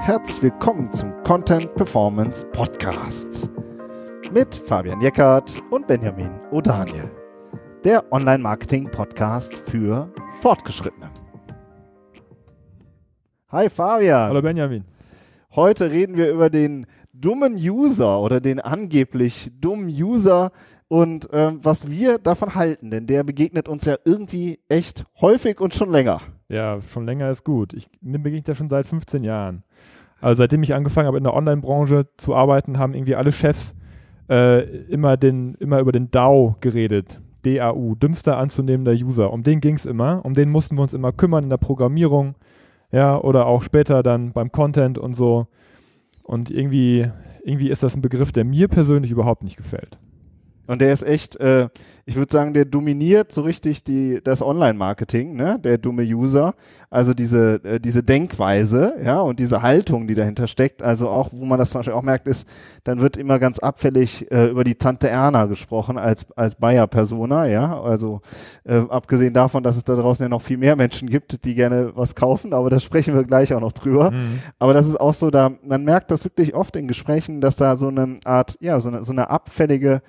Herzlich willkommen zum Content Performance Podcast mit Fabian Jeckert und Benjamin O'Daniel, der Online-Marketing-Podcast für Fortgeschrittene. Hi Fabian. Hallo Benjamin. Heute reden wir über den dummen User oder den angeblich dummen User und ähm, was wir davon halten, denn der begegnet uns ja irgendwie echt häufig und schon länger. Ja, schon länger ist gut. Ich, mir begegnet er schon seit 15 Jahren. Also seitdem ich angefangen habe in der Online-Branche zu arbeiten, haben irgendwie alle Chefs äh, immer, den, immer über den DAO geredet. DAU, dümmster anzunehmender User. Um den ging es immer. Um den mussten wir uns immer kümmern in der Programmierung. Ja, oder auch später dann beim Content und so. Und irgendwie, irgendwie ist das ein Begriff, der mir persönlich überhaupt nicht gefällt. Und der ist echt, äh, ich würde sagen, der dominiert so richtig die, das Online-Marketing, ne? der dumme User. Also diese, äh, diese Denkweise, ja, und diese Haltung, die dahinter steckt. Also auch, wo man das zum Beispiel auch merkt, ist, dann wird immer ganz abfällig äh, über die Tante Erna gesprochen als, als Bayer-Persona, ja. Also äh, abgesehen davon, dass es da draußen ja noch viel mehr Menschen gibt, die gerne was kaufen, aber da sprechen wir gleich auch noch drüber. Mhm. Aber das ist auch so, da, man merkt das wirklich oft in Gesprächen, dass da so eine Art, ja, so eine, so eine abfällige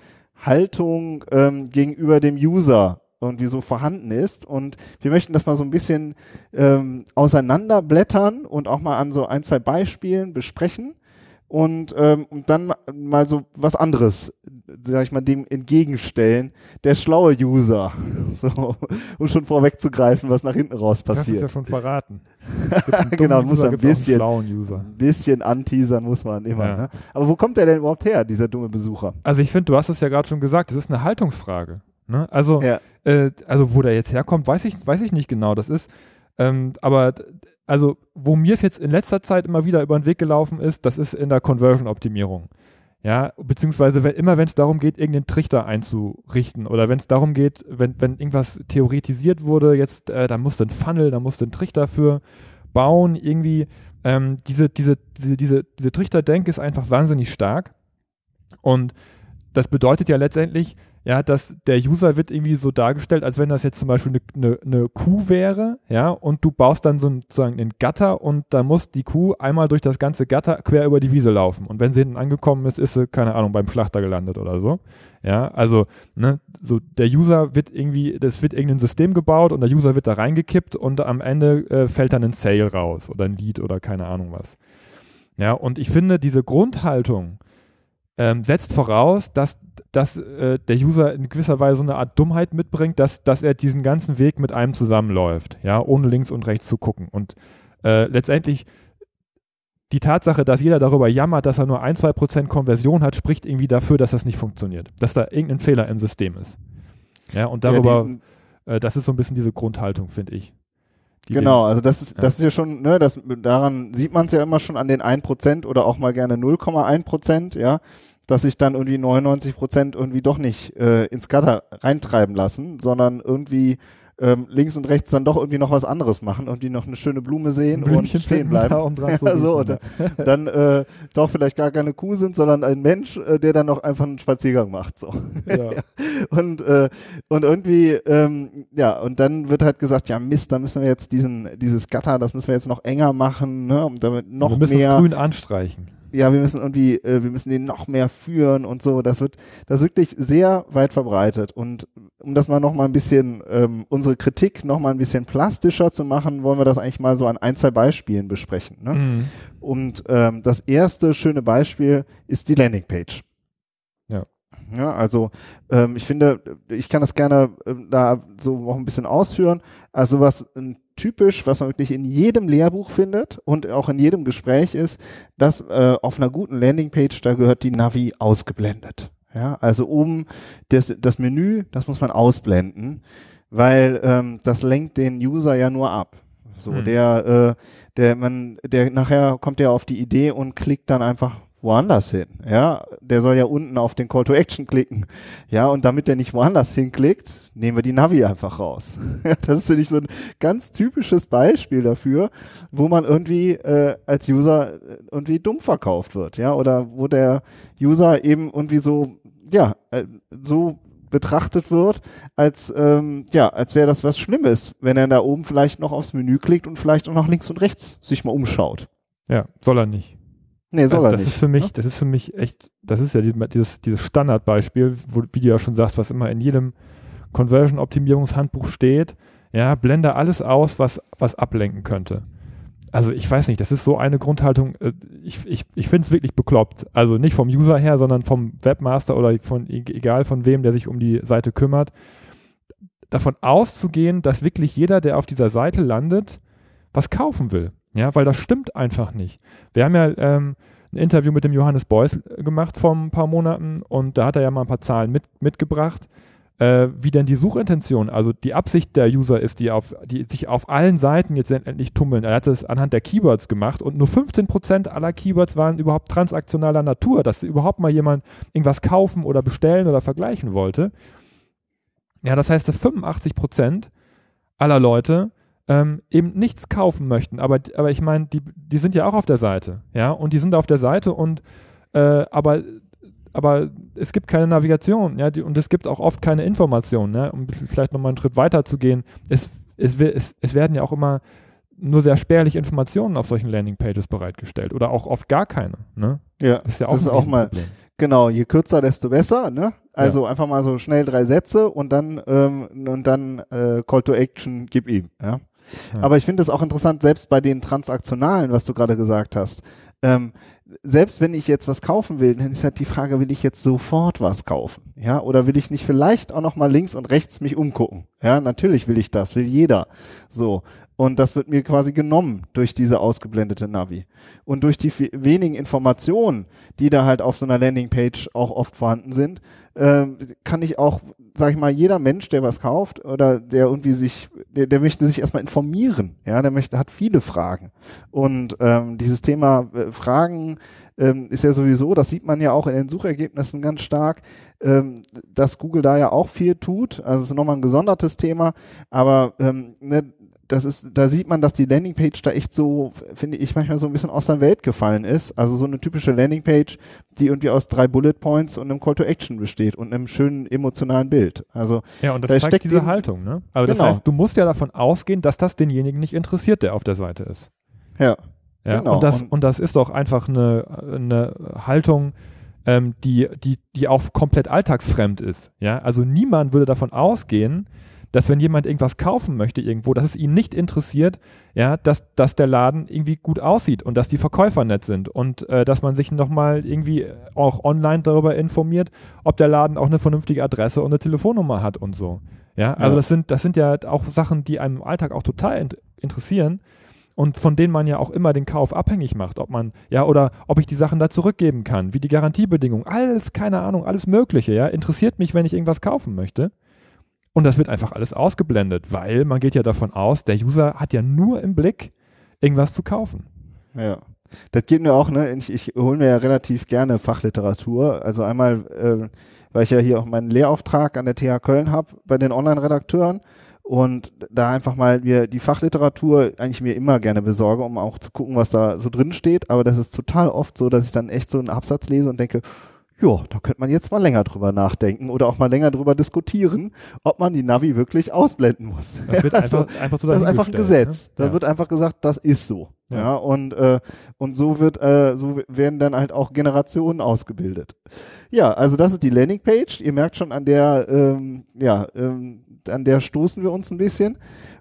Haltung ähm, gegenüber dem User irgendwie so vorhanden ist. Und wir möchten das mal so ein bisschen ähm, auseinanderblättern und auch mal an so ein, zwei Beispielen besprechen und, ähm, und dann mal so was anderes, sag ich mal, dem entgegenstellen. Der schlaue User. So, um schon vorwegzugreifen, was nach hinten raus passiert. Das ist ja schon verraten. genau, muss ein bisschen, ein bisschen anteasern muss man immer. Ja. Ne? Aber wo kommt der denn überhaupt her, dieser dumme Besucher? Also ich finde, du hast es ja gerade schon gesagt, es ist eine Haltungsfrage. Ne? Also, ja. äh, also wo der jetzt herkommt, weiß ich, weiß ich nicht genau. Das ist, ähm, aber also wo mir es jetzt in letzter Zeit immer wieder über den Weg gelaufen ist, das ist in der Conversion-Optimierung. Ja, beziehungsweise wenn, immer wenn es darum geht, irgendeinen Trichter einzurichten oder wenn es darum geht, wenn, wenn irgendwas theoretisiert wurde, jetzt, äh, da musst du einen Funnel, da musst du einen Trichter für bauen, irgendwie, ähm, diese, diese, diese, diese, diese Trichterdenke ist einfach wahnsinnig stark und das bedeutet ja letztendlich, ja, dass der User wird irgendwie so dargestellt, als wenn das jetzt zum Beispiel eine, eine, eine Kuh wäre, ja, und du baust dann sozusagen einen Gatter und da muss die Kuh einmal durch das ganze Gatter quer über die Wiese laufen. Und wenn sie hinten angekommen ist, ist sie, keine Ahnung, beim Schlachter gelandet oder so. Ja, also, ne, so der User wird irgendwie, das wird irgendein System gebaut und der User wird da reingekippt und am Ende äh, fällt dann ein Sale raus oder ein Lead oder keine Ahnung was. Ja, und ich finde, diese Grundhaltung, ähm, setzt voraus, dass, dass äh, der User in gewisser Weise so eine Art Dummheit mitbringt, dass, dass er diesen ganzen Weg mit einem zusammenläuft, ja, ohne links und rechts zu gucken. Und äh, letztendlich die Tatsache, dass jeder darüber jammert, dass er nur ein, zwei Prozent Konversion hat, spricht irgendwie dafür, dass das nicht funktioniert, dass da irgendein Fehler im System ist. Ja, und darüber, ja, äh, das ist so ein bisschen diese Grundhaltung, finde ich. Genau, also das ist, das ist ja schon, ne, das, daran sieht man es ja immer schon an den 1% oder auch mal gerne 0,1%, ja, dass sich dann irgendwie 99% irgendwie doch nicht äh, ins Gutter reintreiben lassen, sondern irgendwie ähm, links und rechts dann doch irgendwie noch was anderes machen, irgendwie noch eine schöne Blume sehen und stehen bleiben. Um ja, so, oder dann äh, doch vielleicht gar keine Kuh sind, sondern ein Mensch, äh, der dann noch einfach einen Spaziergang macht. So. Ja. und, äh, und irgendwie, ähm, ja, und dann wird halt gesagt, ja Mist, da müssen wir jetzt diesen, dieses Gatter, das müssen wir jetzt noch enger machen, ne, um damit noch wir müssen mehr. Das grün anstreichen ja, wir müssen irgendwie, äh, wir müssen den noch mehr führen und so. Das wird, das ist wirklich sehr weit verbreitet. Und um das mal noch mal ein bisschen, ähm, unsere Kritik noch mal ein bisschen plastischer zu machen, wollen wir das eigentlich mal so an ein, zwei Beispielen besprechen. Ne? Mhm. Und ähm, das erste schöne Beispiel ist die Landingpage. Ja. Ja, also ähm, ich finde, ich kann das gerne äh, da so noch ein bisschen ausführen. Also was ein typisch, was man wirklich in jedem Lehrbuch findet und auch in jedem Gespräch ist, dass äh, auf einer guten Landingpage, da gehört die Navi ausgeblendet. Ja, also oben das, das Menü, das muss man ausblenden, weil ähm, das lenkt den User ja nur ab. So, hm. der, äh, der, man, der nachher kommt ja auf die Idee und klickt dann einfach woanders hin. Ja, der soll ja unten auf den Call to Action klicken. Ja, und damit der nicht woanders hinklickt, nehmen wir die Navi einfach raus. das ist für dich so ein ganz typisches Beispiel dafür, wo man irgendwie äh, als User äh, irgendwie dumm verkauft wird. Ja, oder wo der User eben irgendwie so, ja, äh, so betrachtet wird, als ähm, ja, als wäre das was Schlimmes, wenn er da oben vielleicht noch aufs Menü klickt und vielleicht auch nach links und rechts sich mal umschaut. Ja, soll er nicht. Nee, soll also, das nicht. Ist für mich, ne? Das ist für mich echt, das ist ja dieses, dieses Standardbeispiel, wo, wie du ja schon sagst, was immer in jedem Conversion-Optimierungshandbuch steht. Ja, blende alles aus, was, was ablenken könnte. Also ich weiß nicht, das ist so eine Grundhaltung, äh, ich, ich, ich finde es wirklich bekloppt. Also nicht vom User her, sondern vom Webmaster oder von e-, egal von wem, der sich um die Seite kümmert. Davon auszugehen, dass wirklich jeder, der auf dieser Seite landet, was kaufen will. Ja, weil das stimmt einfach nicht. Wir haben ja ähm, ein Interview mit dem Johannes Beuys gemacht vor ein paar Monaten und da hat er ja mal ein paar Zahlen mit, mitgebracht, äh, wie denn die Suchintention, also die Absicht der User ist, die, auf, die sich auf allen Seiten jetzt endlich tummeln. Er hat es anhand der Keywords gemacht und nur 15% aller Keywords waren überhaupt transaktionaler Natur, dass überhaupt mal jemand irgendwas kaufen oder bestellen oder vergleichen wollte. Ja, das heißt, dass 85% aller Leute ähm, eben nichts kaufen möchten. Aber, aber ich meine, die, die sind ja auch auf der Seite, ja, und die sind auf der Seite und äh, aber, aber es gibt keine Navigation, ja, die, und es gibt auch oft keine Informationen, ne, um vielleicht nochmal einen Schritt weiter zu gehen. Es, es, es, es werden ja auch immer nur sehr spärlich Informationen auf solchen Landingpages bereitgestellt oder auch oft gar keine. Ne? Ja, das ist ja auch, das ist auch mal, genau, je kürzer, desto besser, ne? Also ja. einfach mal so schnell drei Sätze und dann, ähm, und dann äh, Call to Action, gib ihm, ja. Aber ich finde es auch interessant, selbst bei den Transaktionalen, was du gerade gesagt hast. Ähm, selbst wenn ich jetzt was kaufen will, dann ist halt die Frage, will ich jetzt sofort was kaufen? Ja, oder will ich nicht vielleicht auch noch mal links und rechts mich umgucken? Ja, natürlich will ich das, will jeder. So. Und das wird mir quasi genommen durch diese ausgeblendete Navi. Und durch die wenigen Informationen, die da halt auf so einer Landingpage auch oft vorhanden sind, kann ich auch, sag ich mal, jeder Mensch, der was kauft oder der irgendwie sich, der, der möchte sich erstmal informieren, ja, der möchte, hat viele Fragen. Und ähm, dieses Thema äh, Fragen ähm, ist ja sowieso, das sieht man ja auch in den Suchergebnissen ganz stark, ähm, dass Google da ja auch viel tut. Also es ist nochmal ein gesondertes Thema, aber ähm, ne, das ist, da sieht man, dass die Landingpage da echt so, finde ich, manchmal so ein bisschen aus der Welt gefallen ist. Also so eine typische Landingpage, die irgendwie aus drei Bullet Points und einem Call to Action besteht und einem schönen emotionalen Bild. Also ja, und das da zeigt diese den, Haltung, ne? Das genau. heißt, du musst ja davon ausgehen, dass das denjenigen nicht interessiert, der auf der Seite ist. Ja. Ja, genau. und, das, und, und das ist doch einfach eine, eine Haltung, ähm, die, die, die auch komplett alltagsfremd ist. Ja, also niemand würde davon ausgehen, dass wenn jemand irgendwas kaufen möchte irgendwo, dass es ihn nicht interessiert, ja, dass, dass der Laden irgendwie gut aussieht und dass die Verkäufer nett sind und äh, dass man sich nochmal irgendwie auch online darüber informiert, ob der Laden auch eine vernünftige Adresse und eine Telefonnummer hat und so. Ja, also ja. das sind, das sind ja auch Sachen, die einem im Alltag auch total in interessieren und von denen man ja auch immer den Kauf abhängig macht, ob man, ja, oder ob ich die Sachen da zurückgeben kann, wie die Garantiebedingungen, alles, keine Ahnung, alles Mögliche, ja, interessiert mich, wenn ich irgendwas kaufen möchte. Und das wird einfach alles ausgeblendet, weil man geht ja davon aus, der User hat ja nur im Blick, irgendwas zu kaufen. Ja. Das geht mir auch, ne? Ich, ich hole mir ja relativ gerne Fachliteratur. Also einmal, äh, weil ich ja hier auch meinen Lehrauftrag an der TH Köln habe bei den Online-Redakteuren und da einfach mal mir die Fachliteratur eigentlich mir immer gerne besorge, um auch zu gucken, was da so drin steht. Aber das ist total oft so, dass ich dann echt so einen Absatz lese und denke, ja, da könnte man jetzt mal länger drüber nachdenken oder auch mal länger drüber diskutieren, ob man die Navi wirklich ausblenden muss. Das, wird also, einfach, einfach so das ist einfach ein Gesetz. Ne? Da ja. wird einfach gesagt, das ist so. Ja, ja und, äh, und so wird, äh, so werden dann halt auch Generationen ausgebildet. Ja, also das ist die Landingpage. Ihr merkt schon an der, ähm, ja, ähm, an der stoßen wir uns ein bisschen.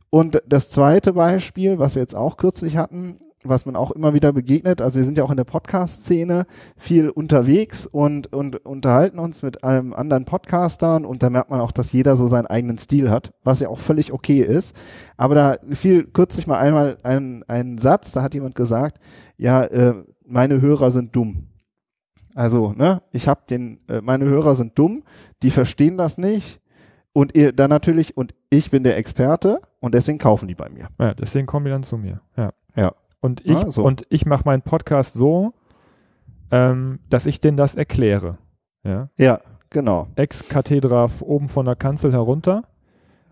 Und das zweite Beispiel, was wir jetzt auch kürzlich hatten, was man auch immer wieder begegnet. Also wir sind ja auch in der Podcast-Szene viel unterwegs und, und unterhalten uns mit einem anderen Podcastern und da merkt man auch, dass jeder so seinen eigenen Stil hat, was ja auch völlig okay ist. Aber da fiel kürzlich mal einmal ein, ein Satz, da hat jemand gesagt, ja, äh, meine Hörer sind dumm. Also, ne, ich habe den, äh, meine Hörer sind dumm, die verstehen das nicht und ihr dann natürlich, und ich bin der Experte und deswegen kaufen die bei mir. Ja, deswegen kommen die dann zu mir. Ja. Ja. Und ich, ah, so. und ich mache meinen Podcast so, ähm, dass ich denen das erkläre. Ja, ja genau. Ex Kathedra oben von der Kanzel herunter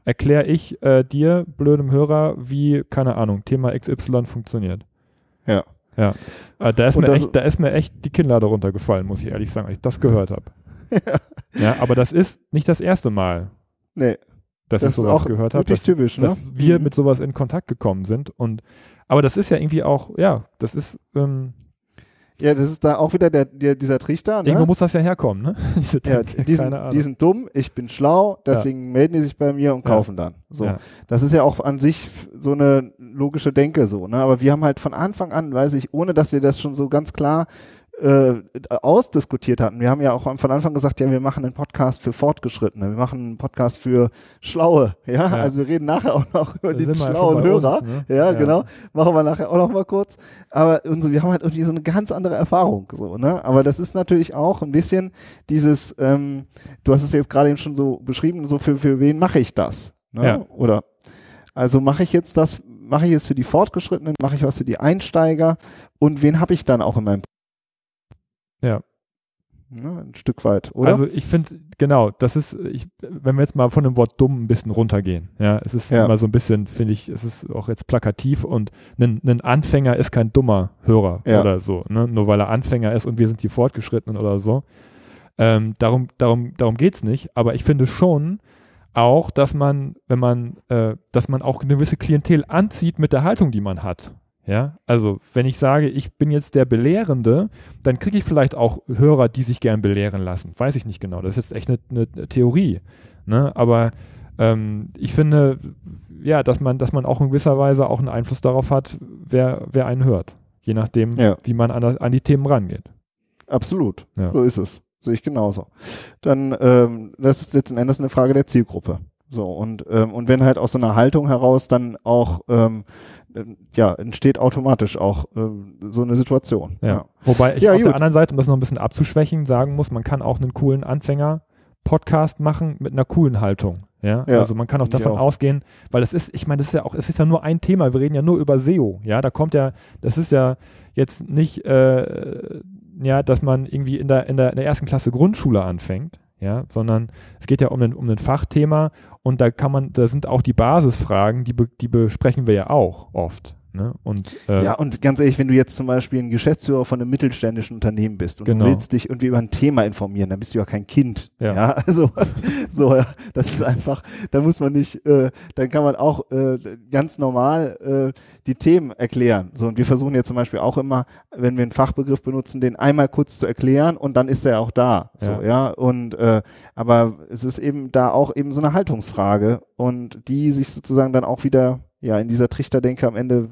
erkläre ich äh, dir, blödem Hörer, wie, keine Ahnung, Thema XY funktioniert. Ja. Ja. Äh, da, ist mir echt, da ist mir echt die Kinnlade runtergefallen, muss ich ehrlich sagen, als ich das gehört habe. ja, aber das ist nicht das erste Mal. Nee. Dass das ich sowas gehört habe, dass, typisch, ne? dass wir mhm. mit sowas in Kontakt gekommen sind. Und aber das ist ja irgendwie auch, ja, das ist ähm, ja, das ist da auch wieder der, der dieser Trichter. Ne? Irgendwo muss das ja herkommen, ne? Diese ja, die, sind, die sind dumm, ich bin schlau, deswegen ja. melden die sich bei mir und kaufen ja. dann. So. Ja. Das ist ja auch an sich so eine logische Denke so, ne? Aber wir haben halt von Anfang an, weiß ich, ohne dass wir das schon so ganz klar äh, ausdiskutiert hatten. Wir haben ja auch von Anfang gesagt, ja, wir machen einen Podcast für Fortgeschrittene, wir machen einen Podcast für Schlaue, ja, ja. also wir reden nachher auch noch über da die schlauen Hörer, uns, ne? ja, ja, genau, machen wir nachher auch noch mal kurz, aber unsere, wir haben halt irgendwie so eine ganz andere Erfahrung, so, ne, aber das ist natürlich auch ein bisschen dieses, ähm, du hast es jetzt gerade eben schon so beschrieben, so für, für wen mache ich das, ne? ja. oder, also mache ich jetzt das, mache ich es für die Fortgeschrittenen, mache ich was für die Einsteiger und wen habe ich dann auch in meinem ja. Ne, ein Stück weit, oder? Also ich finde, genau, das ist, ich, wenn wir jetzt mal von dem Wort dumm ein bisschen runtergehen, ja, es ist ja. immer so ein bisschen, finde ich, es ist auch jetzt plakativ und ein, ein Anfänger ist kein dummer Hörer ja. oder so, ne? nur weil er Anfänger ist und wir sind die Fortgeschrittenen oder so. Ähm, darum darum, darum geht es nicht, aber ich finde schon auch, dass man, wenn man, äh, dass man auch eine gewisse Klientel anzieht mit der Haltung, die man hat. Ja, also wenn ich sage, ich bin jetzt der Belehrende, dann kriege ich vielleicht auch Hörer, die sich gern belehren lassen. Weiß ich nicht genau. Das ist jetzt echt eine, eine Theorie. Ne? Aber ähm, ich finde, ja, dass man, dass man auch in gewisser Weise auch einen Einfluss darauf hat, wer, wer einen hört. Je nachdem, ja. wie man an, an die Themen rangeht. Absolut. Ja. So ist es. Sehe ich genauso. Dann, ähm, das ist letzten Endes eine Frage der Zielgruppe. So, und, ähm, und wenn halt aus so einer Haltung heraus dann auch ähm, ja, entsteht automatisch auch äh, so eine Situation. Ja. ja. Wobei ich ja, auf gut. der anderen Seite, um das noch ein bisschen abzuschwächen, sagen muss, man kann auch einen coolen Anfänger-Podcast machen mit einer coolen Haltung. Ja? ja, also man kann auch davon auch. ausgehen, weil das ist, ich meine, das ist ja auch, es ist ja nur ein Thema. Wir reden ja nur über SEO. Ja, da kommt ja, das ist ja jetzt nicht, äh, ja, dass man irgendwie in der, in der, in der ersten Klasse Grundschule anfängt, ja, sondern es geht ja um ein, um ein Fachthema und da kann man, da sind auch die Basisfragen, die, be, die besprechen wir ja auch oft. Ne? Und, äh, ja, und ganz ehrlich, wenn du jetzt zum Beispiel ein Geschäftsführer von einem mittelständischen Unternehmen bist und genau. du willst dich irgendwie über ein Thema informieren, dann bist du ja kein Kind. Ja, ja? also so, ja, das ist einfach, da muss man nicht, äh, dann kann man auch äh, ganz normal äh, die Themen erklären. So, und wir versuchen ja zum Beispiel auch immer, wenn wir einen Fachbegriff benutzen, den einmal kurz zu erklären und dann ist er auch da. So, ja. ja? Und äh, aber es ist eben da auch eben so eine Haltungsfrage und die sich sozusagen dann auch wieder ja in dieser Trichterdenke am Ende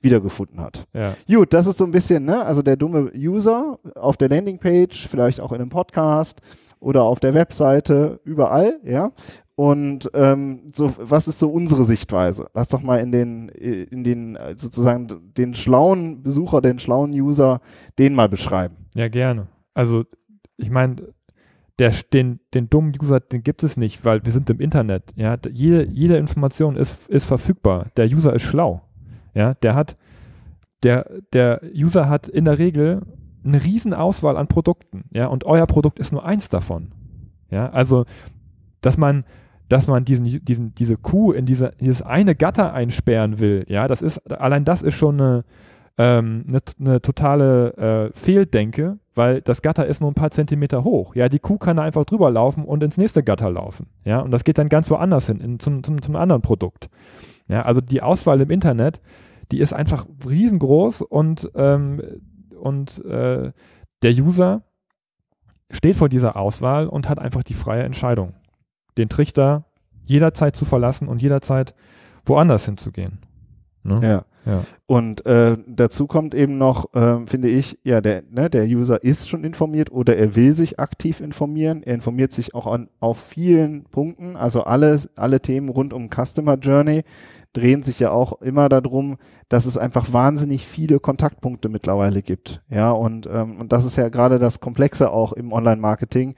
wiedergefunden hat. Ja. Gut, das ist so ein bisschen, ne, also der dumme User auf der Landingpage, vielleicht auch in einem Podcast oder auf der Webseite, überall, ja. Und ähm, so, was ist so unsere Sichtweise? Lass doch mal in den, in den sozusagen den schlauen Besucher, den schlauen User, den mal beschreiben. Ja, gerne. Also ich meine, der, den, den dummen User, den gibt es nicht, weil wir sind im Internet. Ja, jede, jede Information ist, ist verfügbar. Der User ist schlau. Ja, der hat, der, der User hat in der Regel eine riesen Auswahl an Produkten. Ja, und euer Produkt ist nur eins davon. Ja, also, dass man, dass man diesen, diesen, diese Kuh in, diese, dieses eine Gatter einsperren will, ja, das ist, allein das ist schon eine, ähm, eine, eine totale äh, Fehldenke, weil das Gatter ist nur ein paar Zentimeter hoch. Ja, die Kuh kann da einfach drüber laufen und ins nächste Gatter laufen. Ja, und das geht dann ganz woanders hin, in, zum, zum, zum anderen Produkt. Ja, also die Auswahl im Internet, die ist einfach riesengroß und, ähm, und äh, der User steht vor dieser Auswahl und hat einfach die freie Entscheidung, den Trichter jederzeit zu verlassen und jederzeit woanders hinzugehen. Ne? Ja. Und äh, dazu kommt eben noch, äh, finde ich, ja, der, ne, der User ist schon informiert oder er will sich aktiv informieren. Er informiert sich auch an, auf vielen Punkten. Also alle, alle Themen rund um Customer Journey drehen sich ja auch immer darum, dass es einfach wahnsinnig viele Kontaktpunkte mittlerweile gibt. Ja, und, ähm, und das ist ja gerade das Komplexe auch im Online-Marketing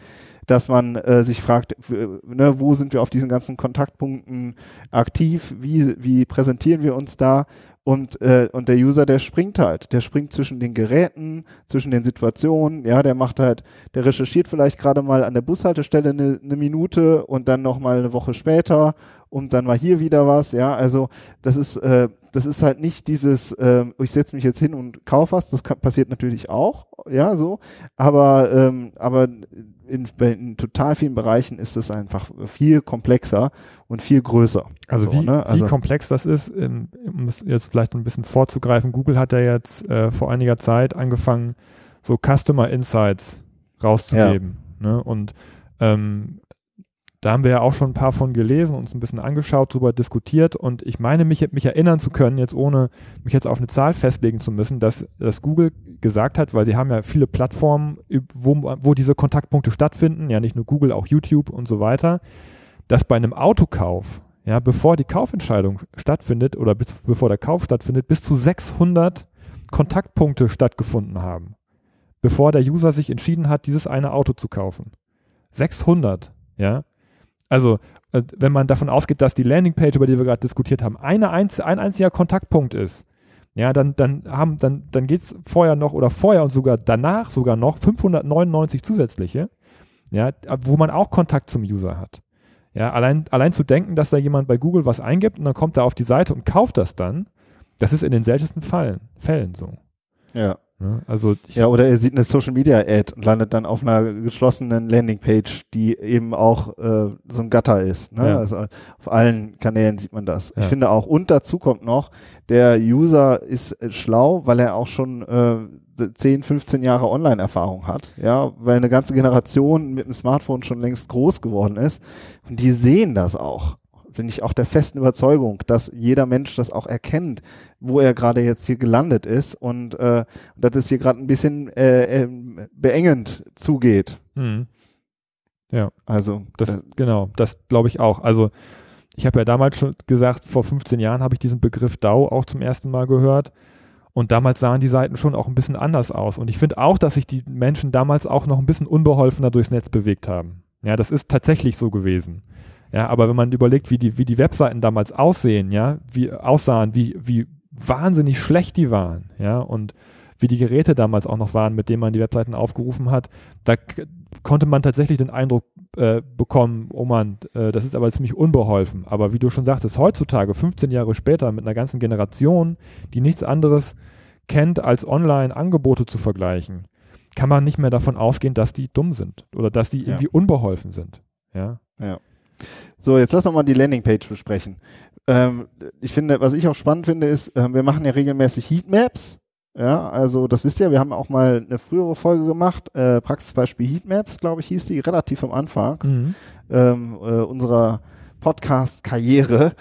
dass man äh, sich fragt, ne, wo sind wir auf diesen ganzen Kontaktpunkten aktiv, wie, wie präsentieren wir uns da und, äh, und der User, der springt halt, der springt zwischen den Geräten, zwischen den Situationen, ja, der macht halt, der recherchiert vielleicht gerade mal an der Bushaltestelle eine, eine Minute und dann nochmal eine Woche später und dann war hier wieder was, ja, also das ist, äh, das ist halt nicht dieses, äh, ich setze mich jetzt hin und kaufe was, das kann, passiert natürlich auch, ja, so, aber, ähm, aber in, in, total vielen Bereichen ist es einfach viel komplexer und viel größer. Also, so, wie, ne? also wie komplex das ist, um es jetzt vielleicht ein bisschen vorzugreifen, Google hat ja jetzt äh, vor einiger Zeit angefangen, so Customer Insights rauszugeben. Ja. Ne? Und ähm, da haben wir ja auch schon ein paar von gelesen, uns ein bisschen angeschaut, darüber diskutiert und ich meine, mich, mich erinnern zu können, jetzt ohne mich jetzt auf eine Zahl festlegen zu müssen, dass, dass Google gesagt hat, weil sie haben ja viele Plattformen, wo, wo diese Kontaktpunkte stattfinden, ja nicht nur Google, auch YouTube und so weiter, dass bei einem Autokauf, ja, bevor die Kaufentscheidung stattfindet oder bis, bevor der Kauf stattfindet, bis zu 600 Kontaktpunkte stattgefunden haben, bevor der User sich entschieden hat, dieses eine Auto zu kaufen. 600, ja. Also, äh, wenn man davon ausgeht, dass die Landingpage, über die wir gerade diskutiert haben, eine einz ein einziger Kontaktpunkt ist, ja, dann, dann, dann, dann geht es vorher noch oder vorher und sogar danach sogar noch 599 zusätzliche, ja, wo man auch Kontakt zum User hat. Ja, allein, allein zu denken, dass da jemand bei Google was eingibt und dann kommt er auf die Seite und kauft das dann, das ist in den seltensten Fällen, Fällen so. Ja. Ne? Also ja, oder er sieht eine Social Media Ad und landet dann auf einer geschlossenen Landingpage, die eben auch äh, so ein Gatter ist. Ne? Ja. Also auf allen Kanälen sieht man das. Ja. Ich finde auch, und dazu kommt noch, der User ist äh, schlau, weil er auch schon äh, 10, 15 Jahre Online-Erfahrung hat. Ja, weil eine ganze Generation mit dem Smartphone schon längst groß geworden ist. Und die sehen das auch bin ich auch der festen Überzeugung, dass jeder Mensch das auch erkennt, wo er gerade jetzt hier gelandet ist und äh, dass es hier gerade ein bisschen äh, äh, beengend zugeht. Hm. Ja, also das, äh, genau, das glaube ich auch. Also ich habe ja damals schon gesagt, vor 15 Jahren habe ich diesen Begriff DAO auch zum ersten Mal gehört. Und damals sahen die Seiten schon auch ein bisschen anders aus. Und ich finde auch, dass sich die Menschen damals auch noch ein bisschen unbeholfener durchs Netz bewegt haben. Ja, das ist tatsächlich so gewesen. Ja, aber wenn man überlegt, wie die, wie die Webseiten damals aussehen, ja, wie aussahen, wie, wie wahnsinnig schlecht die waren, ja, und wie die Geräte damals auch noch waren, mit denen man die Webseiten aufgerufen hat, da konnte man tatsächlich den Eindruck äh, bekommen, oh man, äh, das ist aber ziemlich unbeholfen. Aber wie du schon sagtest, heutzutage, 15 Jahre später, mit einer ganzen Generation, die nichts anderes kennt, als Online-Angebote zu vergleichen, kann man nicht mehr davon ausgehen, dass die dumm sind oder dass die ja. irgendwie unbeholfen sind. Ja. Ja. So, jetzt lass uns mal die Landingpage besprechen. Ähm, ich finde, was ich auch spannend finde, ist, äh, wir machen ja regelmäßig Heatmaps. Ja, also das wisst ihr, wir haben auch mal eine frühere Folge gemacht, äh, Praxisbeispiel Heatmaps, glaube ich, hieß die, relativ am Anfang mhm. ähm, äh, unserer Podcast-Karriere.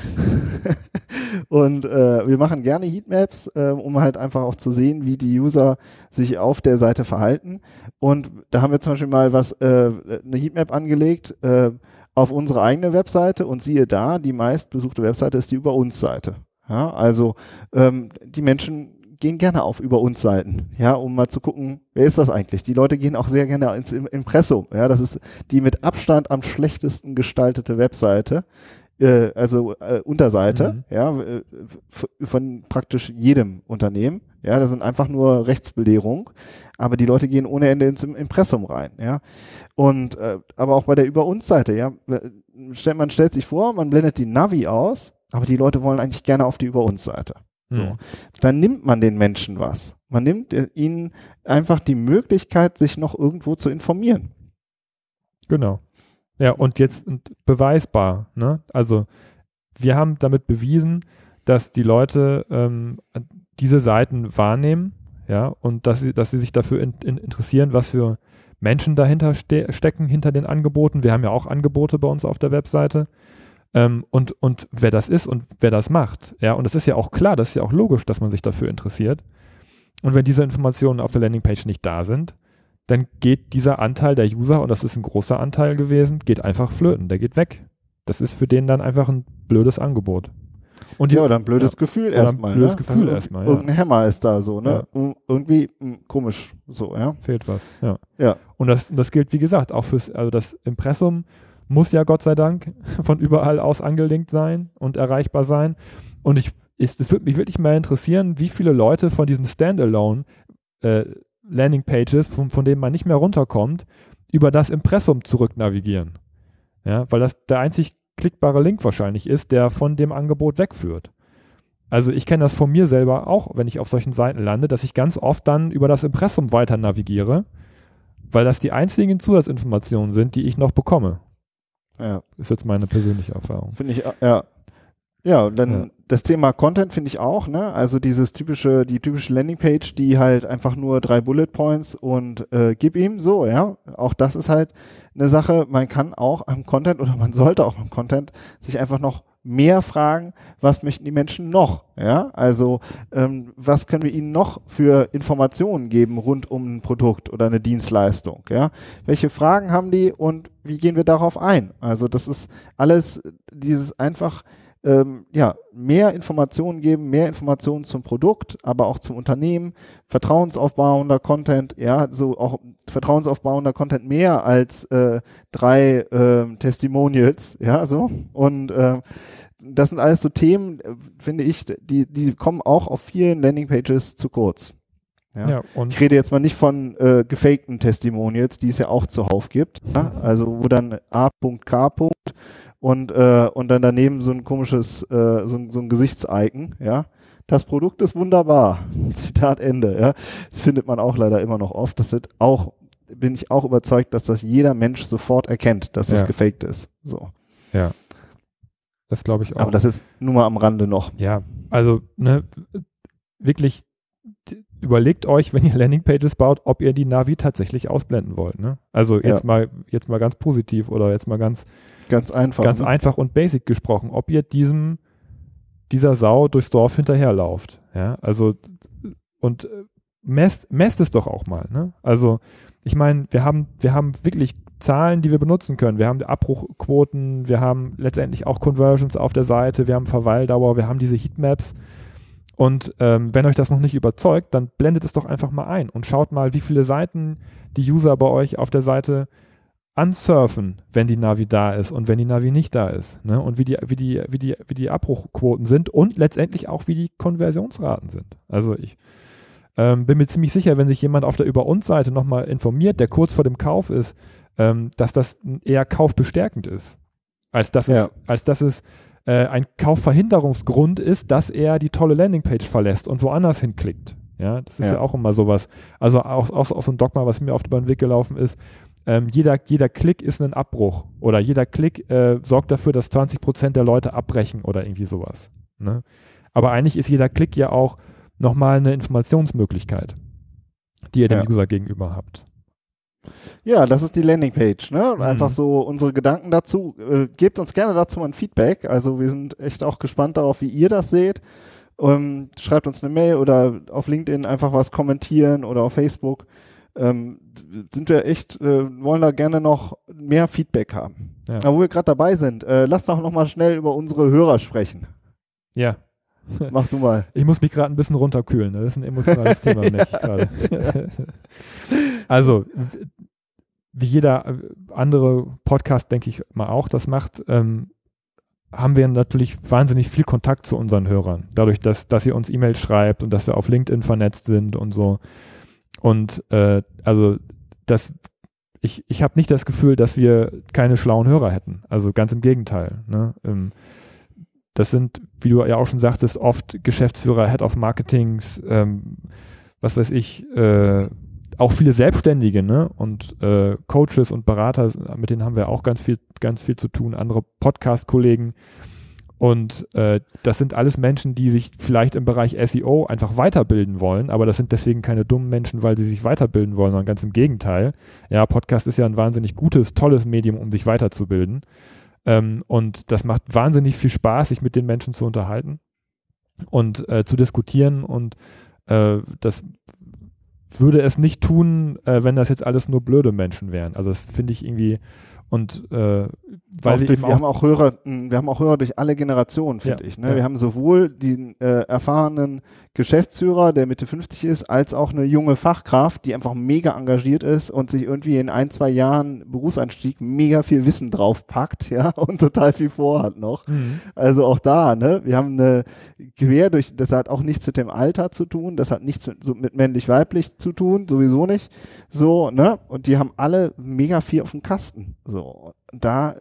und äh, wir machen gerne Heatmaps, äh, um halt einfach auch zu sehen, wie die User sich auf der Seite verhalten. Und da haben wir zum Beispiel mal was, äh, eine Heatmap angelegt, äh, auf unsere eigene Webseite und siehe da, die meistbesuchte Webseite ist die Über uns Seite. Ja, also ähm, die Menschen gehen gerne auf Über uns Seiten, ja, um mal zu gucken, wer ist das eigentlich? Die Leute gehen auch sehr gerne ins Impressum, ja, das ist die mit Abstand am schlechtesten gestaltete Webseite äh, also äh, Unterseite, mhm. ja, äh, von praktisch jedem Unternehmen. Ja, das sind einfach nur Rechtsbelehrung, aber die Leute gehen ohne Ende ins Impressum rein, ja. Und äh, aber auch bei der Über uns Seite, ja, stellt man stellt sich vor, man blendet die Navi aus, aber die Leute wollen eigentlich gerne auf die Über uns Seite. So, mhm. dann nimmt man den Menschen was. Man nimmt äh, ihnen einfach die Möglichkeit, sich noch irgendwo zu informieren. Genau. Ja, und jetzt beweisbar. Ne? Also wir haben damit bewiesen, dass die Leute ähm, diese Seiten wahrnehmen, ja, und dass sie, dass sie sich dafür in, in interessieren, was für Menschen dahinter ste stecken, hinter den Angeboten. Wir haben ja auch Angebote bei uns auf der Webseite. Ähm, und, und wer das ist und wer das macht. Ja, und es ist ja auch klar, das ist ja auch logisch, dass man sich dafür interessiert. Und wenn diese Informationen auf der Landingpage nicht da sind, dann geht dieser Anteil der User, und das ist ein großer Anteil gewesen, geht einfach flöten, der geht weg. Das ist für den dann einfach ein blödes Angebot. Und die, ja, oder ein blödes ja, Gefühl erstmal. Ein blödes ne? Gefühl also erstmal, ja. Irgendein Hämmer ist da so, ne? Ja. Irgendwie mh, hm, komisch so, ja. Fehlt was, ja. ja. Und das, das gilt, wie gesagt, auch fürs, also das Impressum muss ja Gott sei Dank von überall aus angelinkt sein und erreichbar sein. Und ich, es würde mich wirklich mal interessieren, wie viele Leute von diesen Standalone äh, Landingpages, von, von denen man nicht mehr runterkommt, über das Impressum zurück navigieren. Ja, weil das der einzig klickbare Link wahrscheinlich ist, der von dem Angebot wegführt. Also ich kenne das von mir selber auch, wenn ich auf solchen Seiten lande, dass ich ganz oft dann über das Impressum weiter navigiere, weil das die einzigen Zusatzinformationen sind, die ich noch bekomme. Ja. Ist jetzt meine persönliche Erfahrung. Finde ich, ja. Ja, und dann ja. Das Thema Content finde ich auch, ne? Also dieses typische, die typische Landingpage, die halt einfach nur drei Bullet Points und äh, gib ihm so, ja. Auch das ist halt eine Sache, man kann auch am Content oder man sollte auch am Content sich einfach noch mehr fragen, was möchten die Menschen noch? Ja, also ähm, was können wir ihnen noch für Informationen geben rund um ein Produkt oder eine Dienstleistung? Ja, welche Fragen haben die und wie gehen wir darauf ein? Also das ist alles dieses einfach ähm, ja, mehr Informationen geben, mehr Informationen zum Produkt, aber auch zum Unternehmen, vertrauensaufbauender Content, ja, so auch vertrauensaufbauender Content mehr als äh, drei äh, Testimonials, ja, so. Und äh, das sind alles so Themen, finde ich, die, die kommen auch auf vielen Landingpages zu kurz. Ja. ja ich rede jetzt mal nicht von äh, gefakten Testimonials, die es ja auch zuhauf gibt. Ja? Also wo dann A.K und, äh, und dann daneben so ein komisches, äh, so, so ein Gesichtsicon, ja. Das Produkt ist wunderbar. Zitat Ende, ja. Das findet man auch leider immer noch oft. Das sind auch, bin ich auch überzeugt, dass das jeder Mensch sofort erkennt, dass das ja. gefaked ist. So. Ja. Das glaube ich auch. Aber das ist nur mal am Rande noch. Ja, also, ne, wirklich überlegt euch, wenn ihr Landingpages baut, ob ihr die Navi tatsächlich ausblenden wollt. Ne? Also jetzt ja. mal, jetzt mal ganz positiv oder jetzt mal ganz Ganz einfach. Ganz ne? einfach und basic gesprochen, ob ihr diesem, dieser Sau durchs Dorf hinterherlauft. Ja, also, und äh, messt, messt es doch auch mal. Ne? Also, ich meine, wir haben, wir haben wirklich Zahlen, die wir benutzen können. Wir haben Abbruchquoten, wir haben letztendlich auch Conversions auf der Seite, wir haben Verweildauer, wir haben diese Heatmaps. Und ähm, wenn euch das noch nicht überzeugt, dann blendet es doch einfach mal ein und schaut mal, wie viele Seiten die User bei euch auf der Seite ansurfen, wenn die Navi da ist und wenn die Navi nicht da ist. Ne? Und wie die, wie, die, wie, die, wie die Abbruchquoten sind und letztendlich auch, wie die Konversionsraten sind. Also ich ähm, bin mir ziemlich sicher, wenn sich jemand auf der Über uns Seite nochmal informiert, der kurz vor dem Kauf ist, ähm, dass das eher kaufbestärkend ist, als dass ja. es, als dass es äh, ein Kaufverhinderungsgrund ist, dass er die tolle Landingpage verlässt und woanders hinklickt. Ja, das ist ja, ja auch immer sowas. Also auch, auch, auch so ein Dogma, was mir oft über den Weg gelaufen ist ähm, jeder, jeder Klick ist ein Abbruch oder jeder Klick äh, sorgt dafür, dass 20 Prozent der Leute abbrechen oder irgendwie sowas. Ne? Aber eigentlich ist jeder Klick ja auch nochmal eine Informationsmöglichkeit, die ihr dem ja. User gegenüber habt. Ja, das ist die Landingpage. Ne? Mhm. Einfach so unsere Gedanken dazu. Äh, gebt uns gerne dazu mal ein Feedback. Also wir sind echt auch gespannt darauf, wie ihr das seht. Ähm, schreibt uns eine Mail oder auf LinkedIn einfach was kommentieren oder auf Facebook ähm, sind wir echt, äh, wollen da gerne noch mehr Feedback haben. Ja. Aber wo wir gerade dabei sind, äh, lass doch noch mal schnell über unsere Hörer sprechen. Ja. Mach du mal. Ich muss mich gerade ein bisschen runterkühlen. Ne? Das ist ein emotionales Thema nicht gerade. Also, wie jeder äh, andere Podcast, denke ich mal auch, das macht, ähm, haben wir natürlich wahnsinnig viel Kontakt zu unseren Hörern. Dadurch, dass, dass ihr uns E-Mails schreibt und dass wir auf LinkedIn vernetzt sind und so. Und äh, also das, ich, ich habe nicht das Gefühl, dass wir keine schlauen Hörer hätten. Also ganz im Gegenteil. Ne? Ähm, das sind, wie du ja auch schon sagtest, oft Geschäftsführer, Head of Marketings, ähm, was weiß ich, äh, auch viele Selbstständige ne? und äh, Coaches und Berater, mit denen haben wir auch ganz viel, ganz viel zu tun, andere Podcast-Kollegen. Und äh, das sind alles Menschen, die sich vielleicht im Bereich SEO einfach weiterbilden wollen, aber das sind deswegen keine dummen Menschen, weil sie sich weiterbilden wollen, sondern ganz im Gegenteil. Ja, Podcast ist ja ein wahnsinnig gutes, tolles Medium, um sich weiterzubilden. Ähm, und das macht wahnsinnig viel Spaß, sich mit den Menschen zu unterhalten und äh, zu diskutieren. Und äh, das würde es nicht tun, äh, wenn das jetzt alles nur blöde Menschen wären. Also das finde ich irgendwie und äh, weil wir, wir haben auch Hörer, wir haben auch Hörer durch alle Generationen, finde ja, ich. Ne? Ja. Wir haben sowohl den äh, erfahrenen Geschäftsführer, der Mitte 50 ist, als auch eine junge Fachkraft, die einfach mega engagiert ist und sich irgendwie in ein, zwei Jahren Berufseinstieg mega viel Wissen draufpackt, ja, und total viel vorhat noch. Mhm. Also auch da, ne, wir haben eine quer durch, das hat auch nichts mit dem Alter zu tun, das hat nichts mit, so mit männlich-weiblich zu tun, sowieso nicht. So, ne, und die haben alle mega viel auf dem Kasten. So. So, da,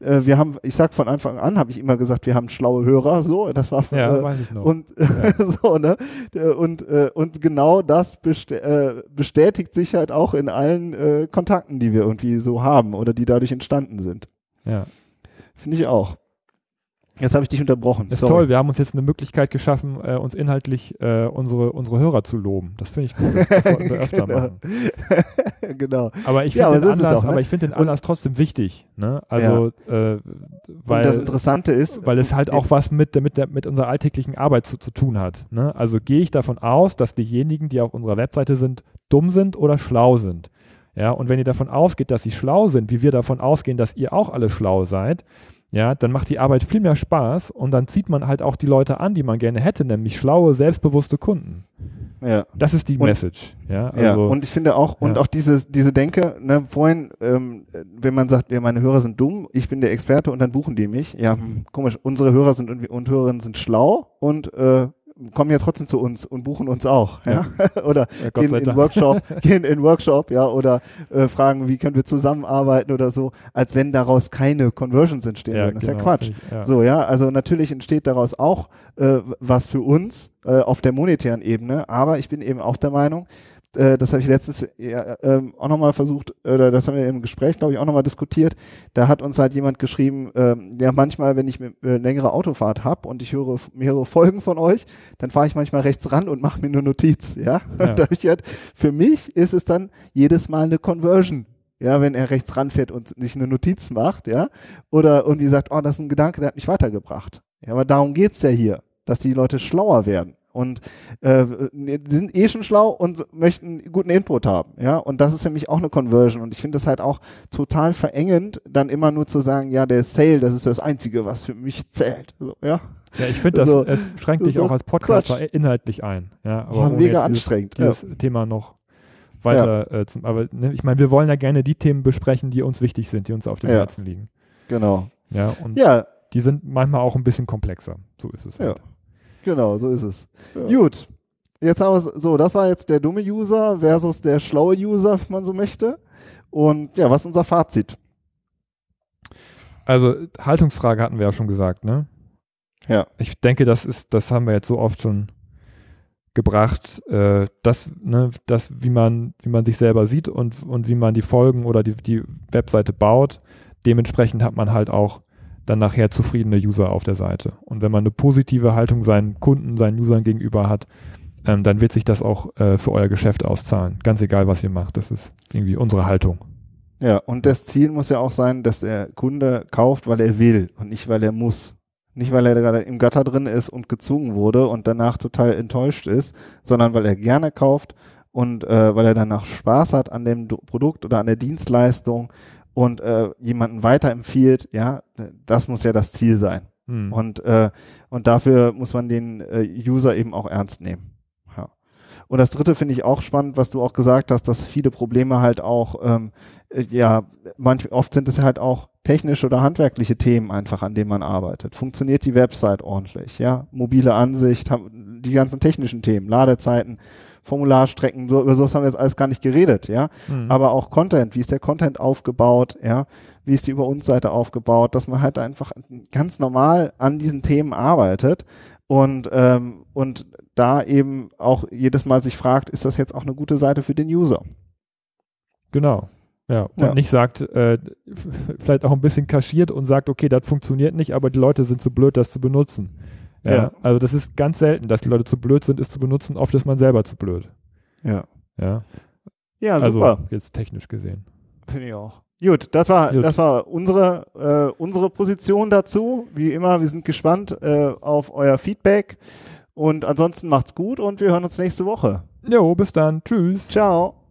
äh, wir haben, ich sag von Anfang an, habe ich immer gesagt, wir haben schlaue Hörer, so, das war ja, äh, weiß ich noch. und ja. so, ne, und äh, und genau das bestä äh, bestätigt sich halt auch in allen äh, Kontakten, die wir irgendwie so haben oder die dadurch entstanden sind. Ja, finde ich auch. Jetzt habe ich dich unterbrochen. Ist Sorry. toll, wir haben uns jetzt eine Möglichkeit geschaffen, äh, uns inhaltlich äh, unsere, unsere Hörer zu loben. Das finde ich gut. Das, das sollten wir öfter genau. machen. genau. Aber ich finde ja, den, Anlass, auch, ne? find den Anlass trotzdem wichtig. Ne? Also, ja. äh, weil, Und das Interessante ist. Weil es halt auch was mit, mit, der, mit unserer alltäglichen Arbeit zu, zu tun hat. Ne? Also gehe ich davon aus, dass diejenigen, die auf unserer Webseite sind, dumm sind oder schlau sind. Ja, und wenn ihr davon ausgeht, dass sie schlau sind, wie wir davon ausgehen, dass ihr auch alle schlau seid, ja, dann macht die Arbeit viel mehr Spaß und dann zieht man halt auch die Leute an, die man gerne hätte, nämlich schlaue, selbstbewusste Kunden. Ja. Das ist die und, Message. Ja, also, ja, und ich finde auch, und ja. auch diese, diese Denke, ne, vorhin, ähm, wenn man sagt, ja, meine Hörer sind dumm, ich bin der Experte und dann buchen die mich. Ja, hm, komisch, unsere Hörer sind und, und Hörerinnen sind schlau und äh, kommen ja trotzdem zu uns und buchen uns auch, ja, ja? oder ja, gehen in Workshop, gehen in Workshop, ja, oder äh, fragen, wie können wir zusammenarbeiten oder so, als wenn daraus keine Conversions entstehen ja, würden. Das genau, ist ja Quatsch. Ich. So, ja, also natürlich entsteht daraus auch äh, was für uns äh, auf der monetären Ebene, aber ich bin eben auch der Meinung, äh, das habe ich letztens ja, ähm, auch nochmal versucht, oder das haben wir im Gespräch, glaube ich, auch nochmal diskutiert. Da hat uns halt jemand geschrieben, ähm, ja, manchmal, wenn ich eine äh, längere Autofahrt habe und ich höre mehrere Folgen von euch, dann fahre ich manchmal rechts ran und mache mir eine Notiz, ja. ja. halt, für mich ist es dann jedes Mal eine Conversion ja, wenn er rechts ranfährt und sich eine Notiz macht, ja, oder irgendwie sagt, oh, das ist ein Gedanke, der hat mich weitergebracht. Ja, aber darum geht's ja hier, dass die Leute schlauer werden und äh, sind eh schon schlau und möchten guten Input haben, ja. Und das ist für mich auch eine Conversion. Und ich finde das halt auch total verengend, dann immer nur zu sagen, ja, der Sale, das ist das Einzige, was für mich zählt. So, ja. Ja, ich finde, also, es schränkt dich so auch als Podcaster Quatsch. inhaltlich ein. Ja, aber Boah, mega anstrengend. Dieses, dieses ja. Thema noch weiter ja. äh, zum, aber ne, ich meine, wir wollen ja gerne die Themen besprechen, die uns wichtig sind, die uns auf dem ja. Herzen liegen. Genau. Ja, und ja. die sind manchmal auch ein bisschen komplexer. So ist es. Halt. Genau, so ist es. Ja. Gut. Jetzt haben wir es so, das war jetzt der dumme User versus der schlaue User, wenn man so möchte. Und ja, was ist unser Fazit? Also Haltungsfrage hatten wir ja schon gesagt, ne? Ja. Ich denke, das ist, das haben wir jetzt so oft schon gebracht, äh, das, ne, das, wie man, wie man sich selber sieht und, und wie man die Folgen oder die, die Webseite baut. Dementsprechend hat man halt auch dann nachher zufriedene User auf der Seite. Und wenn man eine positive Haltung seinen Kunden, seinen Usern gegenüber hat, ähm, dann wird sich das auch äh, für euer Geschäft auszahlen. Ganz egal, was ihr macht. Das ist irgendwie unsere Haltung. Ja, und das Ziel muss ja auch sein, dass der Kunde kauft, weil er will und nicht, weil er muss. Nicht, weil er gerade im Gatter drin ist und gezwungen wurde und danach total enttäuscht ist, sondern weil er gerne kauft und äh, weil er danach Spaß hat an dem Produkt oder an der Dienstleistung und äh, jemanden weiterempfiehlt, ja, das muss ja das Ziel sein. Hm. Und, äh, und dafür muss man den äh, User eben auch ernst nehmen. Ja. Und das dritte finde ich auch spannend, was du auch gesagt hast, dass viele Probleme halt auch, ähm, äh, ja, manch, oft sind es halt auch technische oder handwerkliche Themen einfach, an denen man arbeitet. Funktioniert die Website ordentlich, ja, mobile Ansicht, die ganzen technischen Themen, Ladezeiten, Formularstrecken, so, über sowas haben wir jetzt alles gar nicht geredet, ja. Mhm. Aber auch Content, wie ist der Content aufgebaut, ja, wie ist die Über uns Seite aufgebaut, dass man halt einfach ganz normal an diesen Themen arbeitet und, ähm, und da eben auch jedes Mal sich fragt, ist das jetzt auch eine gute Seite für den User? Genau. Ja, und ja. nicht sagt, äh, vielleicht auch ein bisschen kaschiert und sagt, okay, das funktioniert nicht, aber die Leute sind zu blöd, das zu benutzen. Ja, ja. Also das ist ganz selten, dass die Leute zu blöd sind, es zu benutzen. Oft ist man selber zu blöd. Ja. Ja. Ja, also, super. Jetzt technisch gesehen. Finde ich auch. Gut, das war, Gut. das war unsere, äh, unsere Position dazu. Wie immer, wir sind gespannt äh, auf euer Feedback. Und ansonsten macht's gut und wir hören uns nächste Woche. Jo, bis dann. Tschüss. Ciao.